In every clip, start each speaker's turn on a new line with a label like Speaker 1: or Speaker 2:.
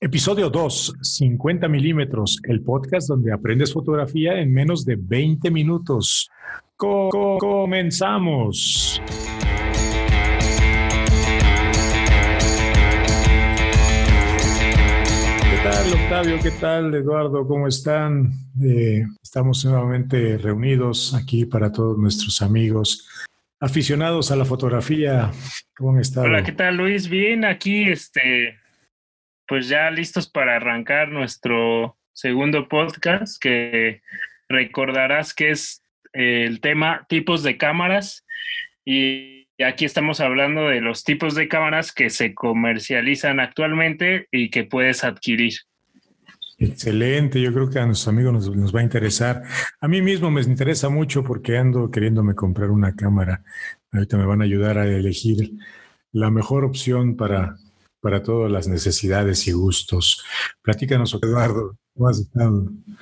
Speaker 1: Episodio 2, 50 milímetros, el podcast donde aprendes fotografía en menos de 20 minutos. comenzamos. ¿Qué tal, Octavio? ¿Qué tal, Eduardo? ¿Cómo están? Eh, estamos nuevamente reunidos aquí para todos nuestros amigos aficionados a la fotografía. ¿Cómo estado?
Speaker 2: Hola, ¿qué tal, Luis? Bien, aquí, este, pues ya listos para arrancar nuestro segundo podcast, que recordarás que es eh, el tema tipos de cámaras. Y aquí estamos hablando de los tipos de cámaras que se comercializan actualmente y que puedes adquirir.
Speaker 1: Excelente, yo creo que a nuestros amigos nos, nos, va a interesar. A mí mismo me interesa mucho porque ando queriéndome comprar una cámara. Ahorita me van a ayudar a elegir la mejor opción para, para todas las necesidades y gustos. Platícanos, Eduardo.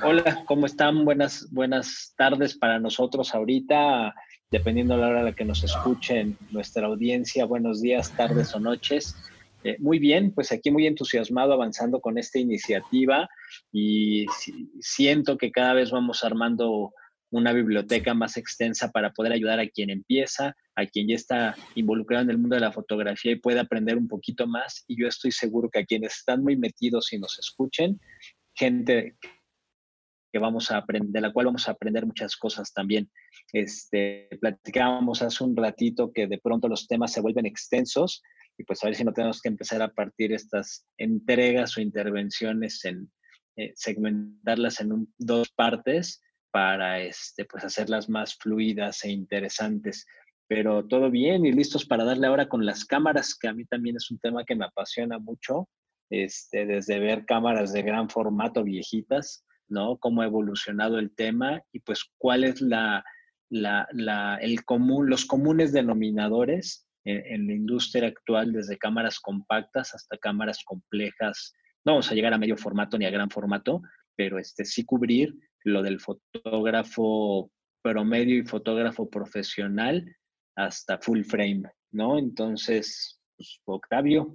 Speaker 3: Hola, ¿cómo están? Buenas, buenas tardes para nosotros ahorita, dependiendo de la hora a la que nos escuchen nuestra audiencia. Buenos días, tardes o noches. Eh, muy bien, pues aquí muy entusiasmado avanzando con esta iniciativa y siento que cada vez vamos armando una biblioteca más extensa para poder ayudar a quien empieza, a quien ya está involucrado en el mundo de la fotografía y puede aprender un poquito más. Y yo estoy seguro que a quienes están muy metidos y nos escuchen, gente que vamos a aprender, de la cual vamos a aprender muchas cosas también. Este, platicábamos hace un ratito que de pronto los temas se vuelven extensos y pues a ver si no tenemos que empezar a partir estas entregas o intervenciones en eh, segmentarlas en dos partes para este, pues hacerlas más fluidas e interesantes. Pero todo bien y listos para darle ahora con las cámaras, que a mí también es un tema que me apasiona mucho, este, desde ver cámaras de gran formato viejitas, ¿no? Cómo ha evolucionado el tema y pues cuál es la, la, la el común, los comunes denominadores en, la industria actual, desde cámaras compactas hasta cámaras complejas. No vamos a llegar a medio formato ni a gran formato, pero este, sí cubrir lo del fotógrafo promedio y fotógrafo profesional hasta full frame, ¿no? Entonces, pues, Octavio,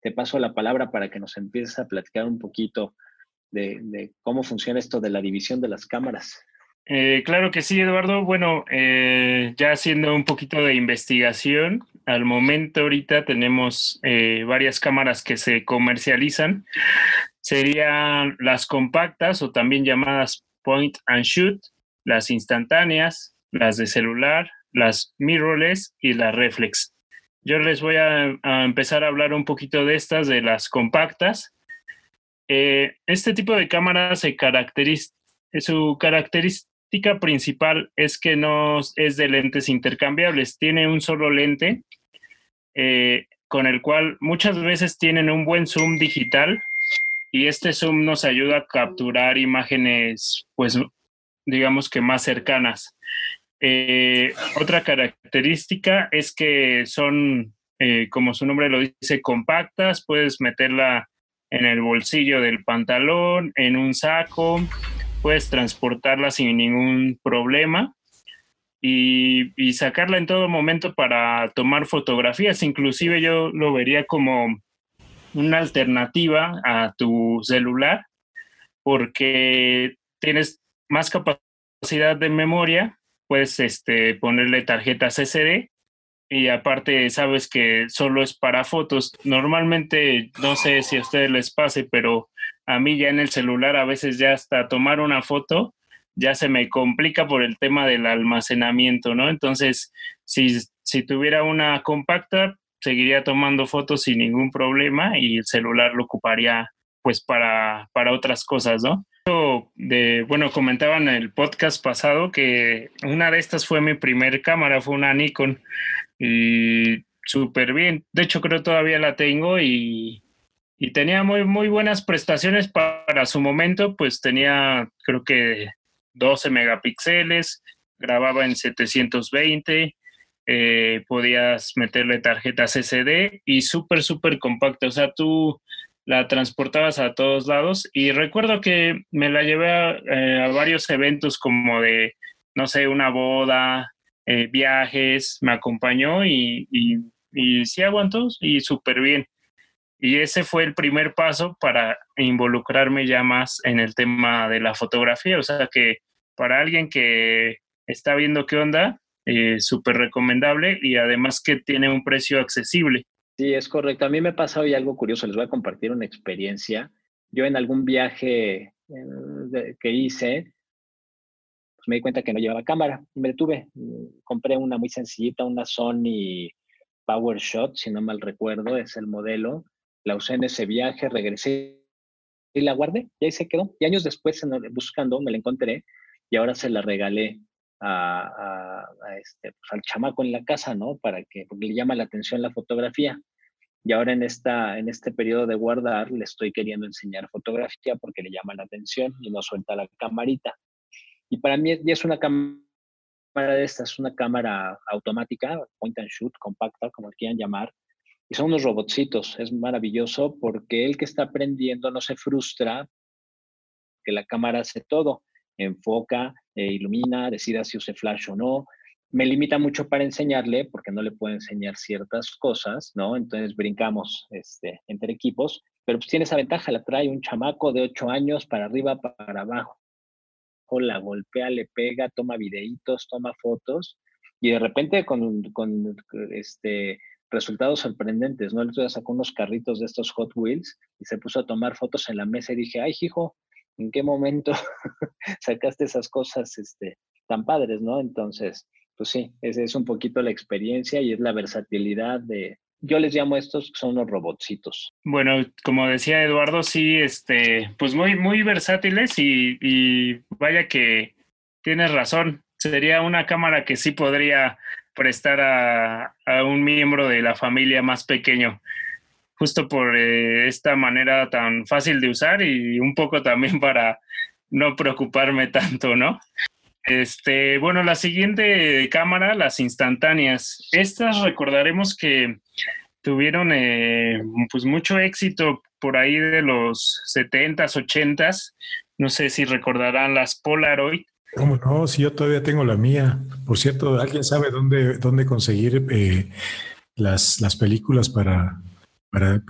Speaker 3: te paso la palabra para que nos empieces a platicar un poquito de, cómo funciona esto de la división de las cámaras.
Speaker 2: Eh, claro que sí, Eduardo. Bueno, eh, ya haciendo un poquito de investigación, al momento ahorita tenemos eh, varias cámaras que se comercializan. Serían las compactas o también llamadas point and shoot, las instantáneas, las de celular, las mirrorless y las reflex. Yo les voy a, empezar a hablar un poquito de estas, de las compactas. Eh, este tipo de cámara se caracteriza, su característica principal es que no es de lentes intercambiables, tiene un solo lente eh, con el cual muchas veces tienen un buen zoom digital y este zoom nos ayuda a capturar imágenes, pues, digamos que más cercanas. Eh, otra característica es que son, eh, como su nombre lo dice, compactas, puedes meterla en el bolsillo del pantalón, en un saco, puedes transportarla sin ningún problema y, y sacarla en todo momento para tomar fotografías. Inclusive yo lo vería como una alternativa a tu celular porque tienes más capacidad de memoria, puedes este, ponerle tarjetas SD y aparte sabes que solo es para fotos. Normalmente, no sé si a ustedes les pase, pero a mí ya en el celular a veces ya hasta tomar una foto ya se me complica por el tema del almacenamiento, ¿no? Entonces, si, si tuviera una compacta, seguiría tomando fotos sin ningún problema y el celular lo ocuparía pues para, para otras cosas, ¿no? De, bueno, comentaban en el podcast pasado que una de estas fue mi primer cámara, fue una Nikon y súper bien. De hecho, creo todavía la tengo y, y tenía muy, muy buenas prestaciones para su momento, pues tenía creo que 12 megapíxeles, grababa en 720, eh, podías meterle tarjetas SD y súper, súper compacta. O sea, tú la transportabas a todos lados y recuerdo que me la llevé a, eh, varios eventos como de, no sé, una boda, eh, viajes, me acompañó y, y, sí aguantó y súper bien. Y ese fue el primer paso para involucrarme ya más en el tema de la fotografía. O sea que para alguien que está viendo qué onda, eh, súper recomendable y además que tiene un precio accesible.
Speaker 3: Sí, es correcto. A mí me pasa hoy algo curioso. Les voy a compartir una experiencia. Yo en algún viaje eh, que hice, pues me di cuenta que no llevaba cámara y me detuve. Compré una muy sencillita, una Sony PowerShot, si no mal recuerdo, es el modelo. La usé en ese viaje, regresé y la guardé y ahí se quedó. Y años después, buscando, me la encontré y ahora se la regalé a, este, pues, al chamaco en la casa, ¿no? Para que, porque le llama la atención la fotografía. Y ahora en, esta, en este periodo de guardar le estoy queriendo enseñar fotografía porque le llama la atención y no suelta la camarita. Y para mí ya es una cámara de estas, una cámara automática, point and shoot, compacta, como quieran llamar, y son unos robotcitos. Es maravilloso porque el que está aprendiendo no se frustra que la cámara hace todo, enfoca, eh, ilumina, decida si use flash o no. Me limita mucho para enseñarle porque no le puedo enseñar ciertas cosas, ¿no? Entonces brincamos este, entre equipos, pero pues tiene esa ventaja, la trae un chamaco de 8 años para arriba, para abajo, la golpea, le pega, toma videitos, toma fotos y de repente con, con este, resultados sorprendentes, ¿no? El otro sacó unos carritos de estos Hot Wheels y se puso a tomar fotos en la mesa y dije, ay, hijo, ¿en qué momento sacaste esas cosas este, tan padres, no? Entonces, pues sí, esa es un poquito la experiencia y es la versatilidad de, yo les llamo estos son los robotcitos.
Speaker 2: Bueno, como decía Eduardo, sí, este, pues muy, muy versátiles y, y vaya que tienes razón. Sería una cámara que sí podría prestar a un miembro de la familia más pequeño justo por eh, esta manera tan fácil de usar y un poco también para no preocuparme tanto, ¿no? Este, bueno, la siguiente cámara, las instantáneas. Estas recordaremos que tuvieron eh, pues mucho éxito por ahí de los 70s, 80s. No sé si recordarán las Polaroid.
Speaker 1: ¿Cómo no? Si yo todavía tengo la mía. Por cierto, ¿alguien sabe dónde, dónde conseguir eh, las, las películas para, para,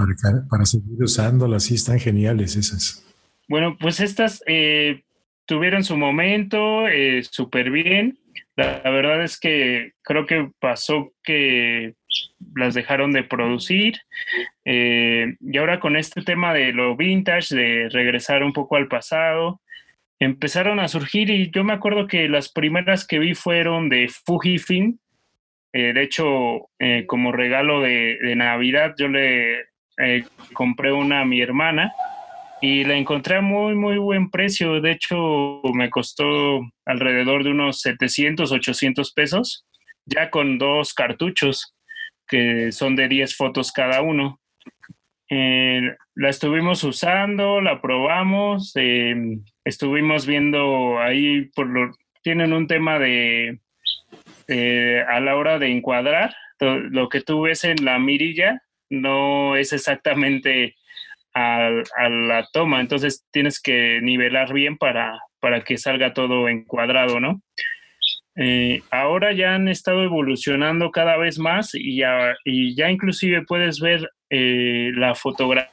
Speaker 1: para, seguir usándolas, sí, están geniales esas.
Speaker 2: Bueno, pues estas eh, tuvieron su momento eh, súper bien. La, verdad es que creo que pasó que las dejaron de producir. Eh, y ahora con este tema de lo vintage, de regresar un poco al pasado, empezaron a surgir y yo me acuerdo que las primeras que vi fueron de Fujifilm, eh, de hecho, eh, como regalo de, Navidad, yo le eh, compré una a mi hermana y la encontré a muy, muy buen precio. De hecho, me costó alrededor de unos 700, 800 pesos, ya con dos cartuchos que son de 10 fotos cada uno. la estuvimos usando, la probamos, estuvimos viendo ahí, por lo, tienen un tema de eh, a la hora de encuadrar, lo que tú ves en la mirilla no es exactamente a, la toma, entonces tienes que nivelar bien para, para que salga todo encuadrado, ¿no? Eh, ahora ya han estado evolucionando cada vez más y ya, y ya inclusive puedes ver eh, la fotografía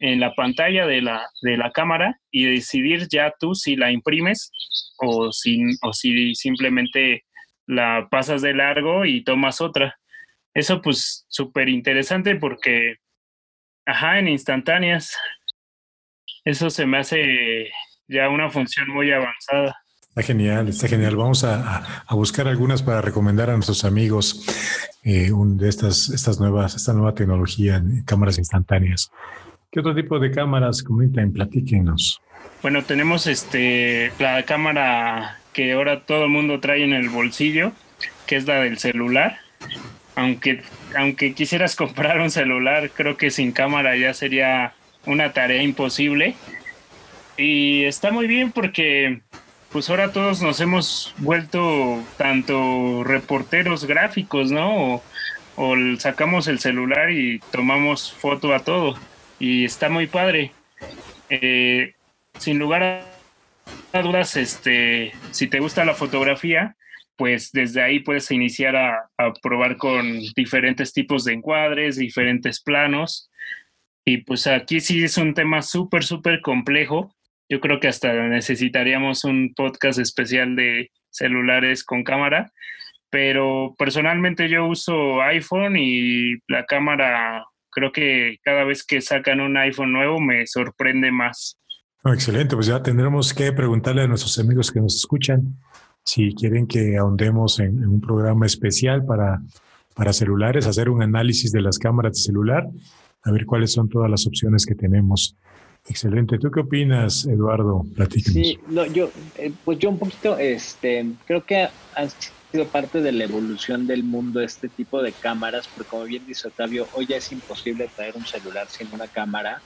Speaker 2: en la pantalla de la, de la cámara y decidir ya tú si la imprimes o si, o si simplemente la pasas de largo y tomas otra. Eso pues súper interesante porque, ajá, en instantáneas, eso se me hace ya una función muy avanzada.
Speaker 1: Está genial, está genial. Vamos a, buscar algunas para recomendar a nuestros amigos eh, de estas, estas nuevas, esta nueva tecnología en cámaras instantáneas. ¿Qué otro tipo de cámaras comentan? Platíquenos.
Speaker 2: Bueno, tenemos este la cámara que ahora todo el mundo trae en el bolsillo, que es la del celular. Aunque, aunque quisieras comprar un celular, creo que sin cámara ya sería una tarea imposible. Y está muy bien porque pues ahora todos nos hemos vuelto tanto reporteros gráficos, ¿no? O sacamos el celular y tomamos foto a todo. Y está muy padre. Eh, sin lugar a dudas, este, si te gusta la fotografía, pues desde ahí puedes iniciar a, a probar con diferentes tipos de encuadres, diferentes planos. Y pues aquí sí es un tema súper, súper complejo. Yo creo que hasta necesitaríamos un podcast especial de celulares con cámara, pero personalmente yo uso iPhone y la cámara, creo que cada vez que sacan un iPhone nuevo me sorprende más.
Speaker 1: excelente, pues ya tendremos que preguntarle a nuestros amigos que nos escuchan si quieren que ahondemos en, un programa especial para, para celulares, hacer un análisis de las cámaras de celular, a ver cuáles son todas las opciones que tenemos. Excelente. ¿Tú qué opinas, Eduardo?
Speaker 3: Platícanos. Sí, no, yo, eh, pues yo un poquito, este, creo que sido parte de la evolución del mundo este tipo de cámaras, porque como bien dice Octavio, hoy ya es imposible traer un celular sin una cámara,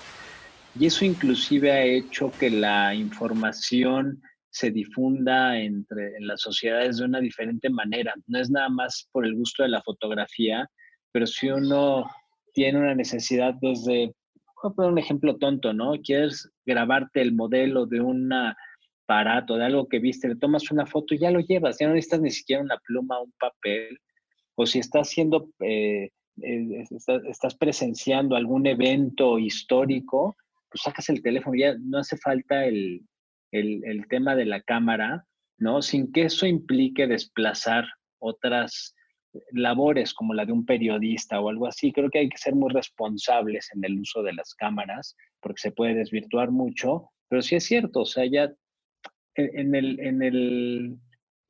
Speaker 3: y eso inclusive ha hecho que la información se difunda entre en las sociedades de una diferente manera. No es nada más por el gusto de la fotografía, pero si uno tiene una necesidad desde, voy a poner un ejemplo tonto, ¿no? Quieres grabarte el modelo de un aparato, de algo que viste, le tomas una foto y ya lo llevas, ya no necesitas ni siquiera una pluma un papel. O si estás haciendo, eh, eh, estás presenciando algún evento histórico, pues sacas el teléfono, ya no hace falta el, el, tema de la cámara, ¿no? Sin que eso implique desplazar otras labores como la de un periodista o algo así. Creo que hay que ser muy responsables en el uso de las cámaras porque se puede desvirtuar mucho, pero sí es cierto, o sea, ya en, el, en, el,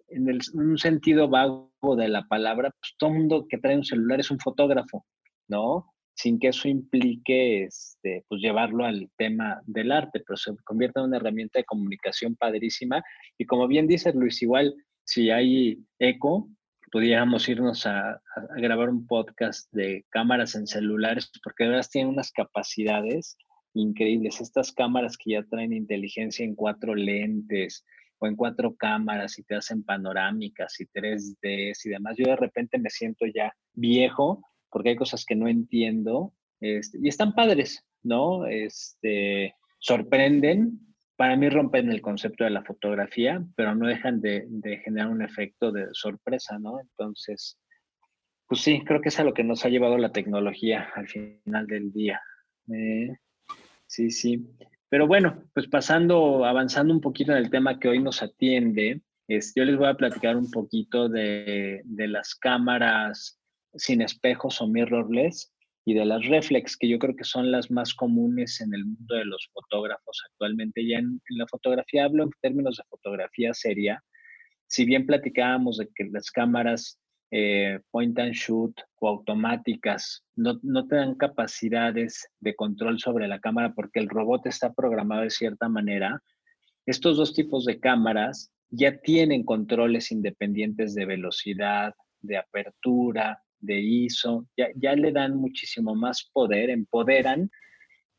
Speaker 3: en el, un sentido vago de la palabra, pues todo mundo que trae un celular es un fotógrafo, ¿no? sin que eso implique este, pues llevarlo al tema del arte, pero se convierte en una herramienta de comunicación padrísima. Y como bien dice Luis, igual si hay eco, pudiéramos irnos a, grabar un podcast de cámaras en celulares, porque de verdad tienen unas capacidades increíbles. Estas cámaras que ya traen inteligencia en cuatro lentes o en cuatro cámaras y te hacen panorámicas y 3D y demás. Yo de repente me siento ya viejo porque hay cosas que no entiendo este, y están padres, ¿no? Este, sorprenden, para mí rompen el concepto de la fotografía, pero no dejan de, generar un efecto de sorpresa, ¿no? Entonces, pues sí, creo que es a lo que nos ha llevado la tecnología al final del día. Eh, sí, sí. Pero bueno, pues pasando, avanzando un poquito en el tema que hoy nos atiende, es, yo les voy a platicar un poquito de, de las cámaras sin espejos o mirrorless y de las reflex, que yo creo que son las más comunes en el mundo de los fotógrafos actualmente. Ya en, la fotografía hablo en términos de fotografía seria. Si bien platicábamos de que las cámaras eh, point and shoot o automáticas no, no te dan capacidades de control sobre la cámara porque el robot está programado de cierta manera, estos dos tipos de cámaras ya tienen controles independientes de velocidad, de apertura, de ISO, ya, ya le dan muchísimo más poder, empoderan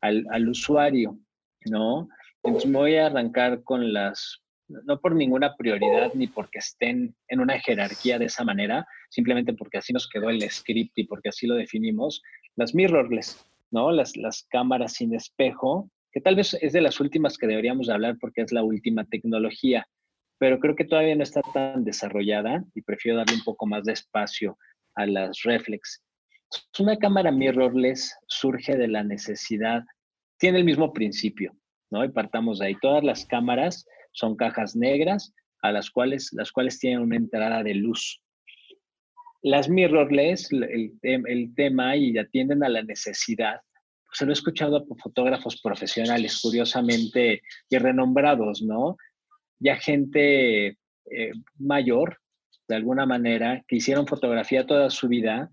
Speaker 3: al, al usuario, ¿no? Entonces me voy a arrancar con las, no por ninguna prioridad ni porque estén en una jerarquía de esa manera, simplemente porque así nos quedó el script y porque así lo definimos, las mirrorless, ¿no? Las, las cámaras sin espejo, que tal vez es de las últimas que deberíamos hablar porque es la última tecnología, pero creo que todavía no está tan desarrollada y prefiero darle un poco más de espacio a las reflex. Una cámara mirrorless surge de la necesidad, tiene el mismo principio, ¿no? Y partamos de ahí. Todas las cámaras son cajas negras a las cuales, las cuales tienen una entrada de luz. Las mirrorless, el, el tema y atienden a la necesidad, pues se lo he escuchado a fotógrafos profesionales, curiosamente, y renombrados, ¿no? Ya gente eh, mayor de alguna manera, que hicieron fotografía toda su vida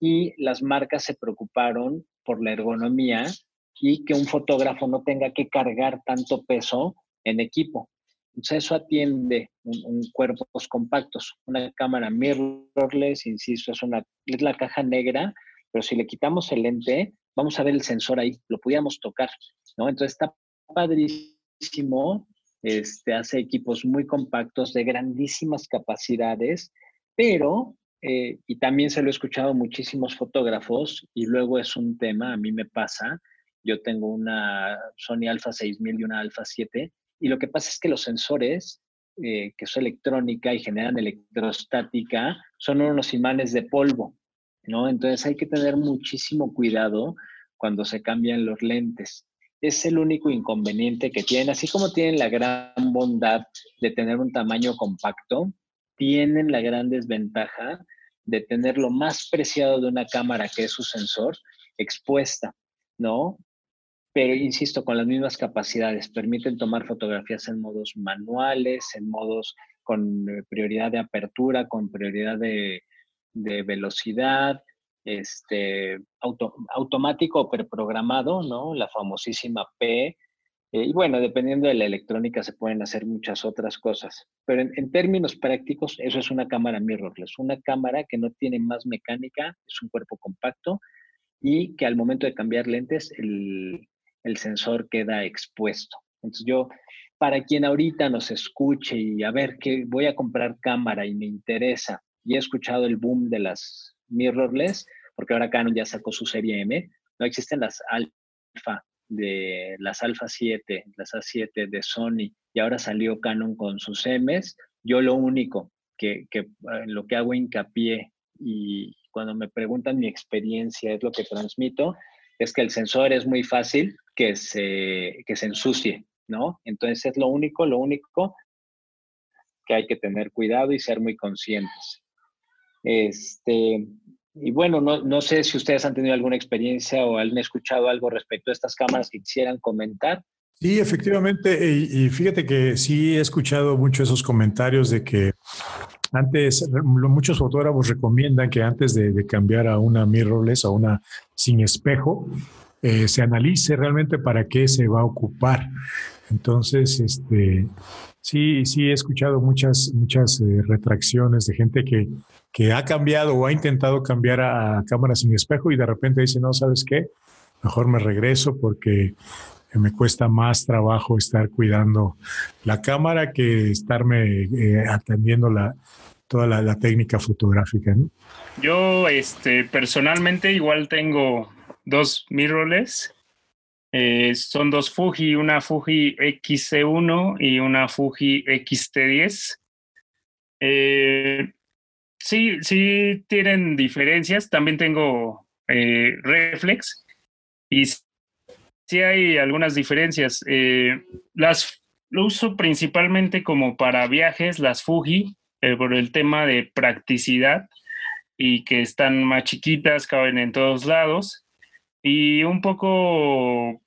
Speaker 3: y las marcas se preocuparon por la ergonomía y que un fotógrafo no tenga que cargar tanto peso en equipo. Entonces eso atiende un, cuerpos compactos. Una cámara mirrorless, insisto, es, una, es la caja negra, pero si le quitamos el lente, vamos a ver el sensor ahí, lo pudiéramos tocar, ¿no? Entonces está padrísimo este, hace equipos muy compactos de grandísimas capacidades, pero, eh, y también se lo he escuchado a muchísimos fotógrafos, y luego es un tema, a mí me pasa, yo tengo una Sony Alpha 6000 y una Alpha 7, y lo que pasa es que los sensores eh, que es electrónica y generan electrostática, son unos imanes de polvo, ¿no? Entonces hay que tener muchísimo cuidado cuando se cambian los lentes. Es el único inconveniente que tienen, así como tienen la gran bondad de tener un tamaño compacto, tienen la gran desventaja de tener lo más preciado de una cámara, que es su sensor, expuesta, ¿no? Pero insisto, con las mismas capacidades, permiten tomar fotografías en modos manuales, en modos con eh, prioridad de apertura, con prioridad de, velocidad, este, automático o preprogramado, ¿no? La famosísima P, eh, y bueno, dependiendo de la electrónica se pueden hacer muchas otras cosas, pero en, términos prácticos eso es una cámara mirrorless, una cámara que no tiene más mecánica, es un cuerpo compacto y que al momento de cambiar lentes el, el sensor queda expuesto. Entonces yo, para quien ahorita nos escuche y a ver que voy a comprar cámara y me interesa y he escuchado el boom de las mirrorless, porque ahora Canon ya sacó su serie M, no existen las alfa de las Alpha 7, las A7 de Sony, y ahora salió Canon con sus M's, yo lo único que, en lo que hago hincapié y cuando me preguntan mi experiencia, es lo que transmito, es que el sensor es muy fácil que se, que se ensucie, ¿no? Entonces es lo único, lo único que hay que tener cuidado y ser muy conscientes. Este, y bueno, no, no, sé si ustedes han tenido alguna experiencia o han escuchado algo respecto a estas cámaras que quisieran comentar.
Speaker 1: Sí, efectivamente, y, fíjate que sí he escuchado mucho esos comentarios de que antes, muchos fotógrafos recomiendan que antes de, cambiar a una mirrorless, a una sin espejo, eh, se analice realmente para qué se va a ocupar. Entonces, este, sí, sí he escuchado muchas, muchas eh, retracciones de gente que que ha cambiado o ha intentado cambiar a cámara sin espejo y de repente dice, no, ¿sabes qué? Mejor me regreso porque me cuesta más trabajo estar cuidando la cámara que estarme eh, atendiendo la, toda la, técnica fotográfica.
Speaker 2: Yo este, personalmente igual tengo dos mirrorless. Eh, son dos Fuji, una Fuji XC1 y una Fuji XT10. Eh, sí, sí tienen diferencias. También tengo eh, reflex y sí hay algunas diferencias. Eh, las lo uso principalmente como para viajes, las Fuji, eh, por el tema de practicidad y que están más chiquitas, caben en todos lados. Y un poco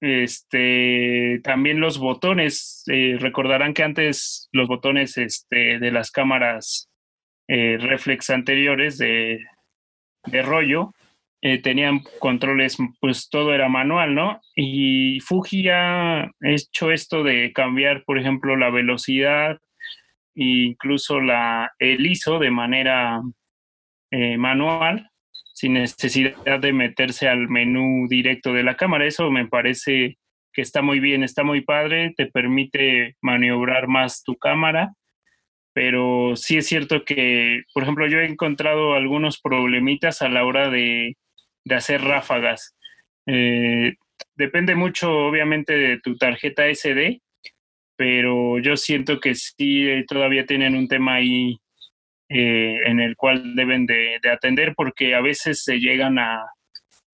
Speaker 2: este también los botones recordarán que antes los botones este, de las cámaras eh, reflex anteriores de, rollo, eh, tenían controles, pues todo era manual, ¿no? Y Fuji ha hecho esto de cambiar, por ejemplo, la velocidad e incluso la, el ISO de manera eh, manual, sin necesidad de meterse al menú directo de la cámara. Eso me parece que está muy bien, está muy padre, te permite maniobrar más tu cámara pero sí es cierto que, por ejemplo, yo he encontrado algunos problemitas a la hora de, hacer ráfagas. Eh, depende mucho, obviamente, de tu tarjeta SD, pero yo siento que sí todavía tienen un tema ahí eh, en el cual deben de, atender porque a veces se llegan a,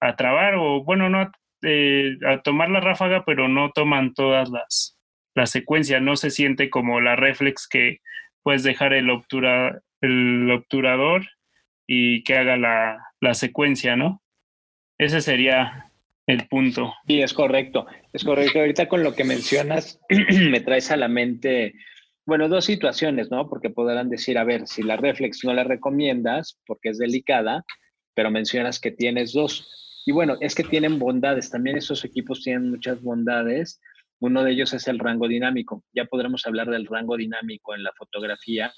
Speaker 2: a trabar o, bueno, no eh, a tomar la ráfaga, pero no toman todas las, las secuencias, no se siente como la reflex que puedes dejar el, obtura, el obturador y que haga la, la secuencia, ¿no? Ese sería el punto.
Speaker 3: Sí, es correcto, es correcto. Ahorita con lo que mencionas, me traes a la mente, bueno, dos situaciones, ¿no? Porque podrán decir, a ver, si la reflex no la recomiendas porque es delicada, pero mencionas que tienes dos. Y bueno, es que tienen bondades, también esos equipos tienen muchas bondades uno de ellos es el rango dinámico. Ya podremos hablar del rango dinámico en la fotografía,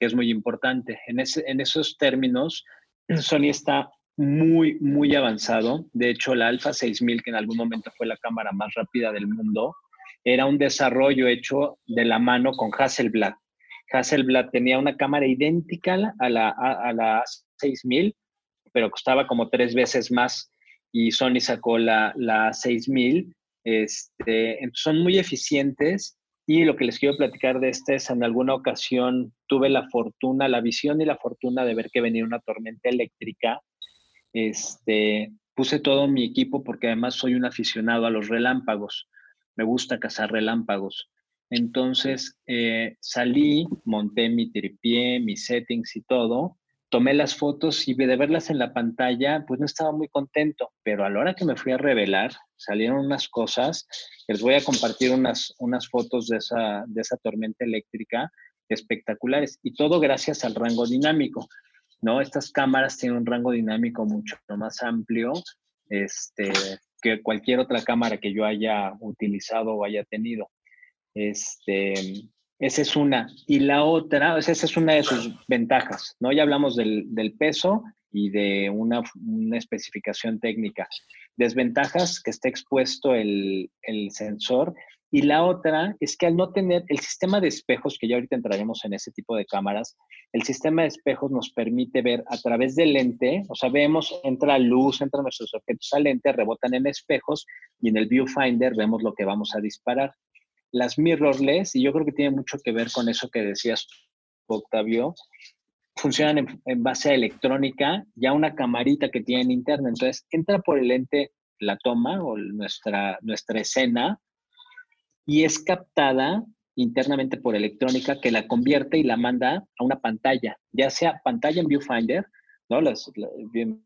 Speaker 3: que es muy importante. En, en esos términos, Sony está muy, muy avanzado. De hecho, la Alpha 6000, que en algún momento fue la cámara más rápida del mundo, era un desarrollo hecho de la mano con Hasselblad. Hasselblad tenía una cámara idéntica a la, a, la 6000, pero costaba como tres veces más y Sony sacó la, la 6000 este, son muy eficientes Y lo que les quiero platicar de este es, en alguna ocasión tuve la fortuna, la visión y la fortuna de ver que venía una tormenta eléctrica. Este, puse todo mi equipo porque además soy un aficionado a los relámpagos. Me gusta cazar relámpagos. Entonces eh, salí, monté mi tripié, mis settings y todo, tomé las fotos y de verlas en la pantalla, pues no estaba muy contento, pero a la hora que me fui a revelar, salieron unas cosas, les voy a compartir unas, unas fotos de esa, de esa tormenta eléctrica espectaculares y todo gracias al rango dinámico. ¿no? Estas cámaras tienen un rango dinámico mucho más amplio este, que cualquier otra cámara que yo haya utilizado o haya tenido. Este, esa es una. Y la otra, esa es una de sus ventajas, ¿no? Ya hablamos del, peso y de una, especificación técnica. Desventajas, que esté expuesto el, el sensor y la otra es que al no tener el sistema de espejos, que ya ahorita entraremos en ese tipo de cámaras, el sistema de espejos nos permite ver a través del lente, o sea, vemos, entra luz, entran nuestros objetos al lente, rebotan en espejos y en el viewfinder vemos lo que vamos a disparar. Las mirrorless, y yo creo que tiene mucho que ver con eso que decías, Octavio, funcionan en, base a electrónica, ya una camarita que tienen interna. Entonces, entra por el lente la toma o nuestra, nuestra escena y es captada internamente por electrónica que la convierte y la manda a una pantalla, ya sea pantalla en viewfinder, ¿no? Las,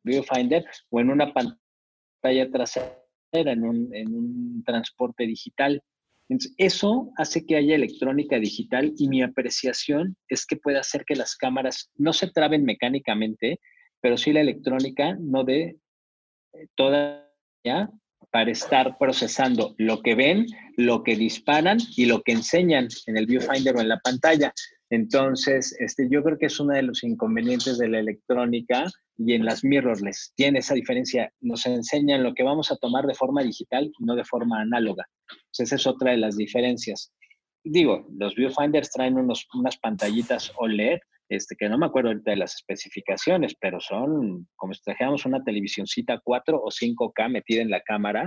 Speaker 3: viewfinder o en una pantalla trasera, en un, transporte digital. Entonces, eso hace que haya electrónica digital y mi apreciación es que puede hacer que las cámaras no se traben mecánicamente, pero sí la electrónica no dé eh, toda para estar procesando lo que ven, lo que disparan y lo que enseñan en el viewfinder o en la pantalla. Entonces, este, yo creo que es uno de los inconvenientes de la electrónica y en las mirrorless. Tiene esa diferencia. Nos enseñan lo que vamos a tomar de forma digital y no de forma análoga. esa es otra de las diferencias. Digo, los viewfinders traen unos, unas pantallitas OLED este, que no me acuerdo ahorita de las especificaciones, pero son como si trajéramos una televisioncita 4 o 5K metida en la cámara,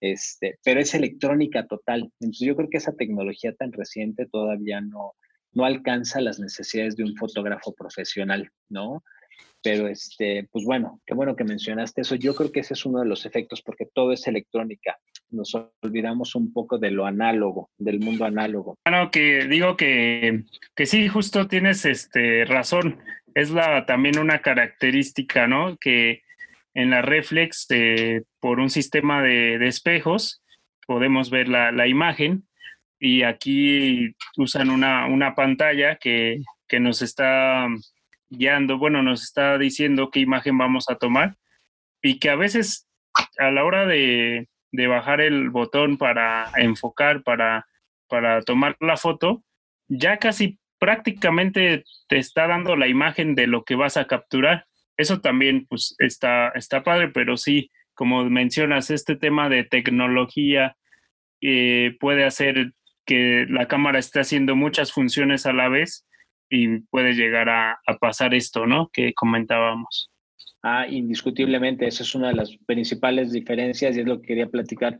Speaker 3: este, pero es electrónica total. Entonces yo creo que esa tecnología tan reciente todavía no, no alcanza las necesidades de un fotógrafo profesional, ¿no? Pero, este, pues bueno, qué bueno que mencionaste eso. Yo creo que ese es uno de los efectos porque todo es electrónica. Nos olvidamos un poco de lo análogo, del mundo análogo.
Speaker 2: Bueno, que digo que, que sí, justo tienes este, razón. Es la, también una característica, ¿no? Que en la reflex, eh, por un sistema de, de espejos, podemos ver la, la, imagen y aquí usan una, una pantalla que, que nos está guiando, bueno, nos está diciendo qué imagen vamos a tomar y que a veces a la hora de, bajar el botón para enfocar, para, para tomar la foto, ya casi prácticamente te está dando la imagen de lo que vas a capturar. Eso también pues está, está padre, pero sí, como mencionas, este tema de tecnología eh, puede hacer que la cámara esté haciendo muchas funciones a la vez y puede llegar a, pasar esto, ¿no? Que comentábamos.
Speaker 3: Ah, indiscutiblemente, esa es una de las principales diferencias y es lo que quería platicar.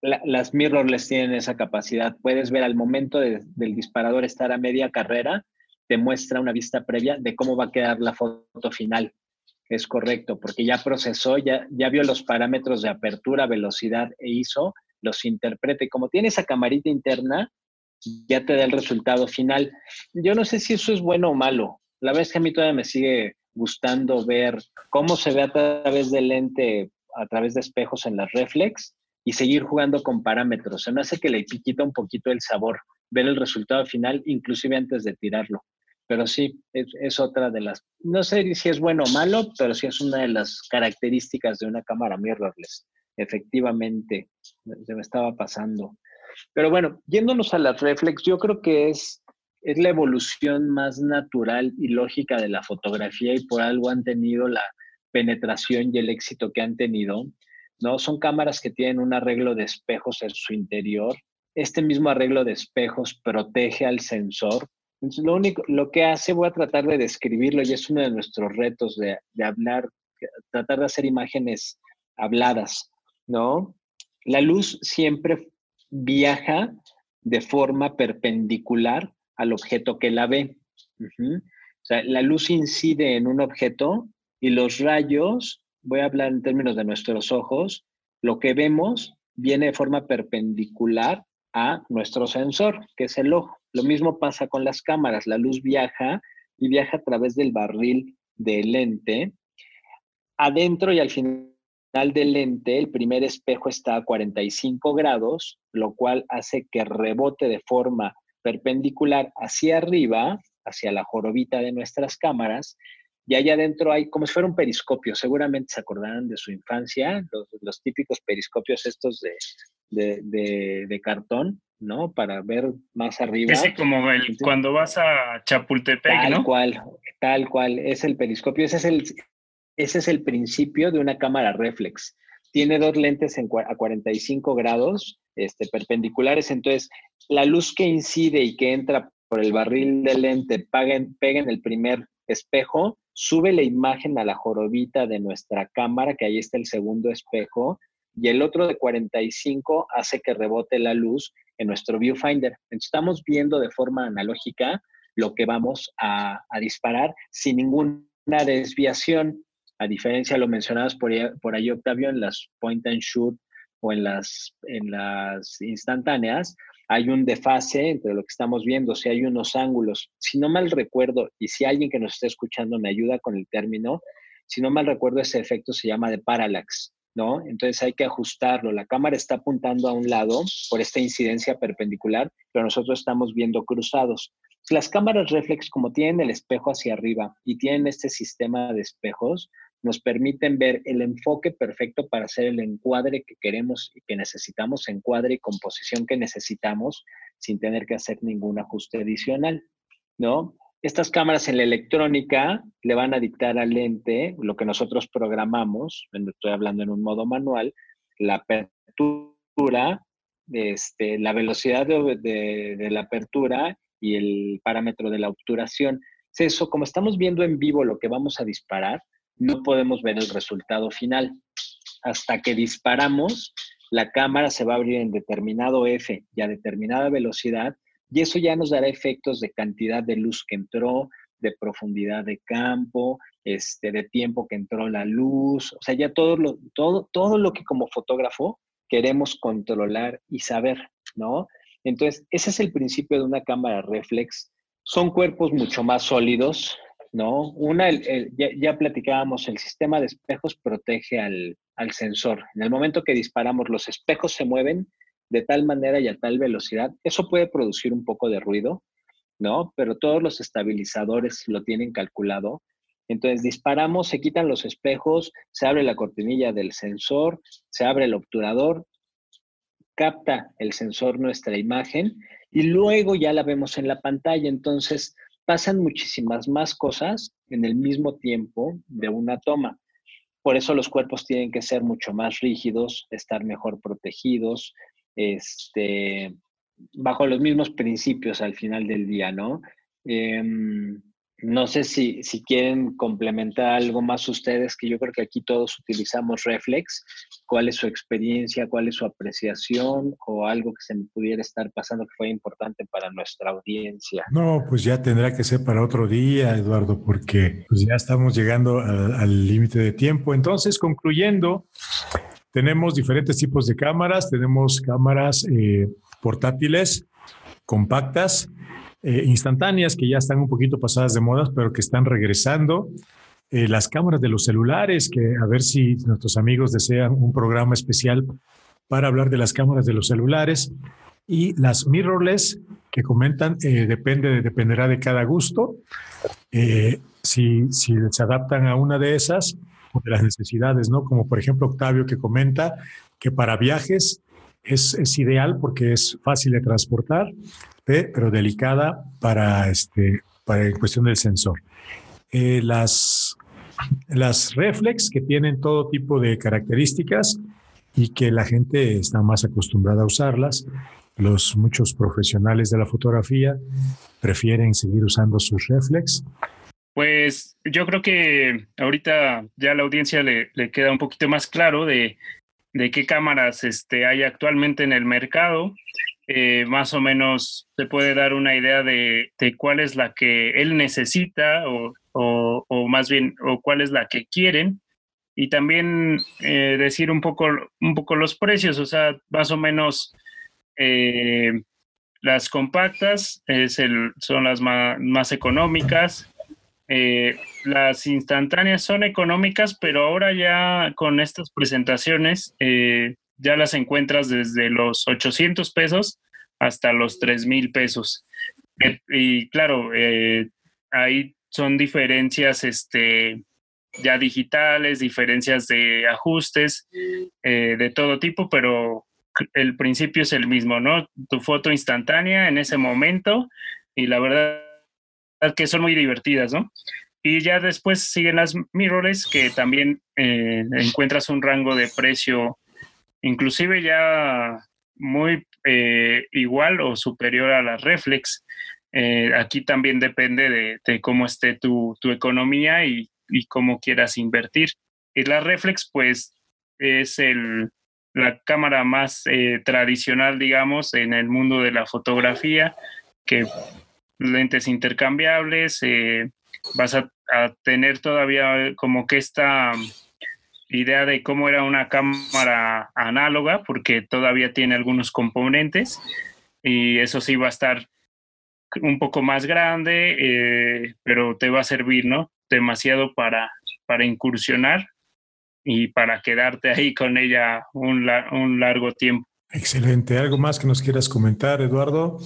Speaker 3: las mirrorless tienen esa capacidad. Puedes ver al momento del disparador estar a media carrera, te muestra una vista previa de cómo va a quedar la foto final. Es correcto, porque ya procesó, ya, ya vio los parámetros de apertura, velocidad e ISO, los interpreta. Y como tiene esa camarita interna, ya te da el resultado final. Yo no sé si eso es bueno o malo. La verdad es que a mí todavía me sigue gustando ver cómo se ve a través del lente, a través de espejos en las reflex y seguir jugando con parámetros. Se me hace que le quita un poquito el sabor, ver el resultado final, inclusive antes de tirarlo. Pero sí, es, otra de las, no sé si es bueno o malo, pero sí es una de las características de una cámara mirrorless. Efectivamente, se me estaba pasando. Pero bueno, yéndonos a las reflex, yo creo que es, es la evolución más natural y lógica de la fotografía y por algo han tenido la penetración y el éxito que han tenido. ¿no? Son cámaras que tienen un arreglo de espejos en su interior. Este mismo arreglo de espejos protege al sensor. Entonces, lo único, lo que hace, voy a tratar de describirlo y es uno de nuestros retos de, de hablar, tratar de hacer imágenes habladas, ¿no? La luz siempre viaja de forma perpendicular al objeto que la ve. O sea, la luz incide en un objeto y los rayos, voy a hablar en términos de nuestros ojos, lo que vemos viene de forma perpendicular a nuestro sensor, que es el ojo. Lo mismo pasa con las cámaras, la luz viaja y viaja a través del barril del lente. Adentro y al final del lente, el primer espejo está a 45 grados, lo cual hace que rebote de forma perpendicular hacia arriba, hacia la jorobita de nuestras cámaras, y allá adentro hay como si fuera un periscopio. Seguramente se acordarán de su infancia, los, típicos periscopios estos de, de, cartón, ¿no? Para ver más arriba.
Speaker 2: Ese como el, cuando vas a Chapultepec,
Speaker 3: tal cual, tal cual, es el periscopio. Ese es el, ese es el principio de una cámara reflex. Tiene dos lentes en, a 45 grados este, perpendiculares, entonces la luz que incide y que entra por el barril del lente pega en el primer espejo, sube la imagen a la jorobita de nuestra cámara, que ahí está el segundo espejo, y el otro de 45 hace que rebote la luz en nuestro viewfinder. Estamos viendo de forma analógica lo que vamos a, disparar sin ninguna desviación, a diferencia, lo mencionabas por, por ahí, Octavio, en las point and shoot o en las, en las instantáneas, hay un desfase entre lo que estamos viendo, si hay unos ángulos. Si no mal recuerdo, y si alguien que nos está escuchando me ayuda con el término, si no mal recuerdo, ese efecto se llama de parallax, ¿no? Entonces hay que ajustarlo. La cámara está apuntando a un lado por esta incidencia perpendicular, pero nosotros estamos viendo cruzados. Las cámaras reflex, como tienen el espejo hacia arriba y tienen este sistema de espejos, nos permiten ver el enfoque perfecto para hacer el encuadre que queremos y que necesitamos, encuadre y composición que necesitamos sin tener que hacer ningún ajuste adicional, ¿no? Estas cámaras en la electrónica le van a dictar al lente lo que nosotros programamos, estoy hablando en un modo manual, la apertura, este, la velocidad de, la apertura y el parámetro de la obturación. Eso, como estamos viendo en vivo lo que vamos a disparar, no podemos ver el resultado final. Hasta que disparamos, la cámara se va a abrir en determinado F y a determinada velocidad, y eso ya nos dará efectos de cantidad de luz que entró, de profundidad de campo, este, de tiempo que entró la luz, o sea, ya todo lo, todo, todo lo que como fotógrafo queremos controlar y saber, ¿no? Entonces, ese es el principio de una cámara reflex. Son cuerpos mucho más sólidos, ¿no? Una, ya, platicábamos, el sistema de espejos protege al, sensor. En el momento que disparamos, los espejos se mueven de tal manera y a tal velocidad. Eso puede producir un poco de ruido, ¿no? Pero todos los estabilizadores lo tienen calculado. Entonces disparamos, se quitan los espejos, se abre la cortinilla del sensor, se abre el obturador, capta el sensor nuestra imagen y luego ya la vemos en la pantalla. Entonces, pasan muchísimas más cosas en el mismo tiempo de una toma. Por eso los cuerpos tienen que ser mucho más rígidos, estar mejor protegidos, este, bajo los mismos principios al final del día, ¿no? Em, no sé si, si quieren complementar algo más ustedes, que yo creo que aquí todos utilizamos Reflex. ¿Cuál es su experiencia? ¿Cuál es su apreciación? ¿O algo que se me pudiera estar pasando que fue importante para nuestra audiencia?
Speaker 1: No, pues ya tendrá que ser para otro día, Eduardo, porque pues ya estamos llegando al límite de tiempo. Entonces, concluyendo, tenemos diferentes tipos de cámaras. Tenemos cámaras eh, portátiles, compactas, eh, instantáneas que ya están un poquito pasadas de modas, pero que están regresando. Eh, las cámaras de los celulares, que a ver si nuestros amigos desean un programa especial para hablar de las cámaras de los celulares. Y las mirrorless, que comentan, eh, depende, dependerá de cada gusto. si, si se adaptan a una de esas o de las necesidades, ¿no? Como por ejemplo Octavio que comenta que para viajes es, es ideal porque es fácil de transportar pero delicada para, este, para en cuestión del sensor. Eh, las, las reflex que tienen todo tipo de características y que la gente está más acostumbrada a usarlas. Los muchos profesionales de la fotografía prefieren seguir usando sus reflex.
Speaker 2: Pues yo creo que ahorita ya a la audiencia le, le queda un poquito más claro de, de qué cámaras este, hay actualmente en el mercado eh, más o menos se puede dar una idea de, cuál es la que él necesita o, o, más bien, o cuál es la que quieren. Y también eh, decir un poco, un poco los precios, o sea, más o menos eh, las compactas es el, son las más económicas. las instantáneas son económicas, pero ahora ya con estas presentaciones ya las encuentras desde los 800 pesos hasta los 3 mil pesos. Eh, y claro, eh, ahí son diferencias este, ya digitales, diferencias de ajustes eh, de todo tipo, pero el principio es el mismo, ¿no? Tu foto instantánea en ese momento y la verdad que son muy divertidas, ¿no? Y ya después siguen las mirrorless que también encuentras un rango de precio inclusive ya muy eh, igual o superior a las reflex. Eh, aquí también depende de, cómo esté tu, economía y, cómo quieras invertir. Y la reflex, pues, es el, la cámara más eh, tradicional, digamos, en el mundo de la fotografía, que lentes intercambiables, vas a, tener todavía como que esta idea de cómo era una cámara análoga, porque todavía tiene algunos componentes y eso sí va a estar un poco más grande, eh, pero te va a servir, ¿no? Demasiado para, para incursionar y para quedarte ahí con ella un, un largo tiempo.
Speaker 1: Excelente. ¿Algo más que nos quieras comentar, Eduardo,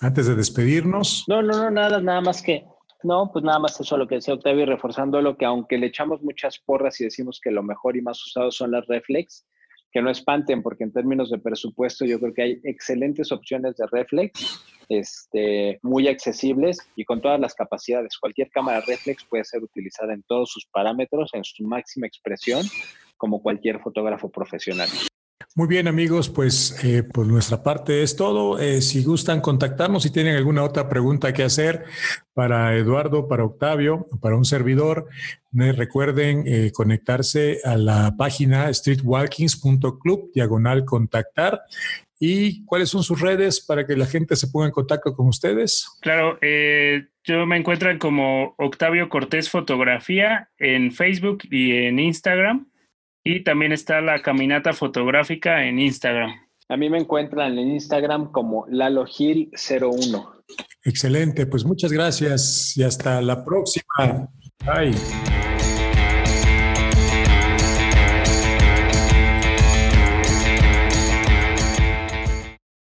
Speaker 1: antes de despedirnos?
Speaker 3: No, no, no, nada, nada más que no, pues nada más eso lo que decía Octavio, reforzando lo que aunque le echamos muchas porras y decimos que lo mejor y más usado son las reflex, que no espanten, porque en términos de presupuesto yo creo que hay excelentes opciones de reflex, este, muy accesibles y con todas las capacidades. Cualquier cámara reflex puede ser utilizada en todos sus parámetros, en su máxima expresión, como cualquier fotógrafo profesional.
Speaker 1: Muy bien, amigos, pues eh, por nuestra parte es todo. Eh, si gustan contactarnos, si tienen alguna otra pregunta que hacer para Eduardo, para Octavio, para un servidor, recuerden eh, conectarse a la página streetwalkings.club, diagonal contactar. ¿Y cuáles son sus redes para que la gente se ponga en contacto con ustedes?
Speaker 2: Claro, yo me encuentro como Octavio Cortés Fotografía en Facebook y en Instagram. Y también está la caminata fotográfica en Instagram.
Speaker 3: A mí me encuentran en Instagram como LaloGil01.
Speaker 1: Excelente, pues muchas gracias y hasta la próxima. Bye.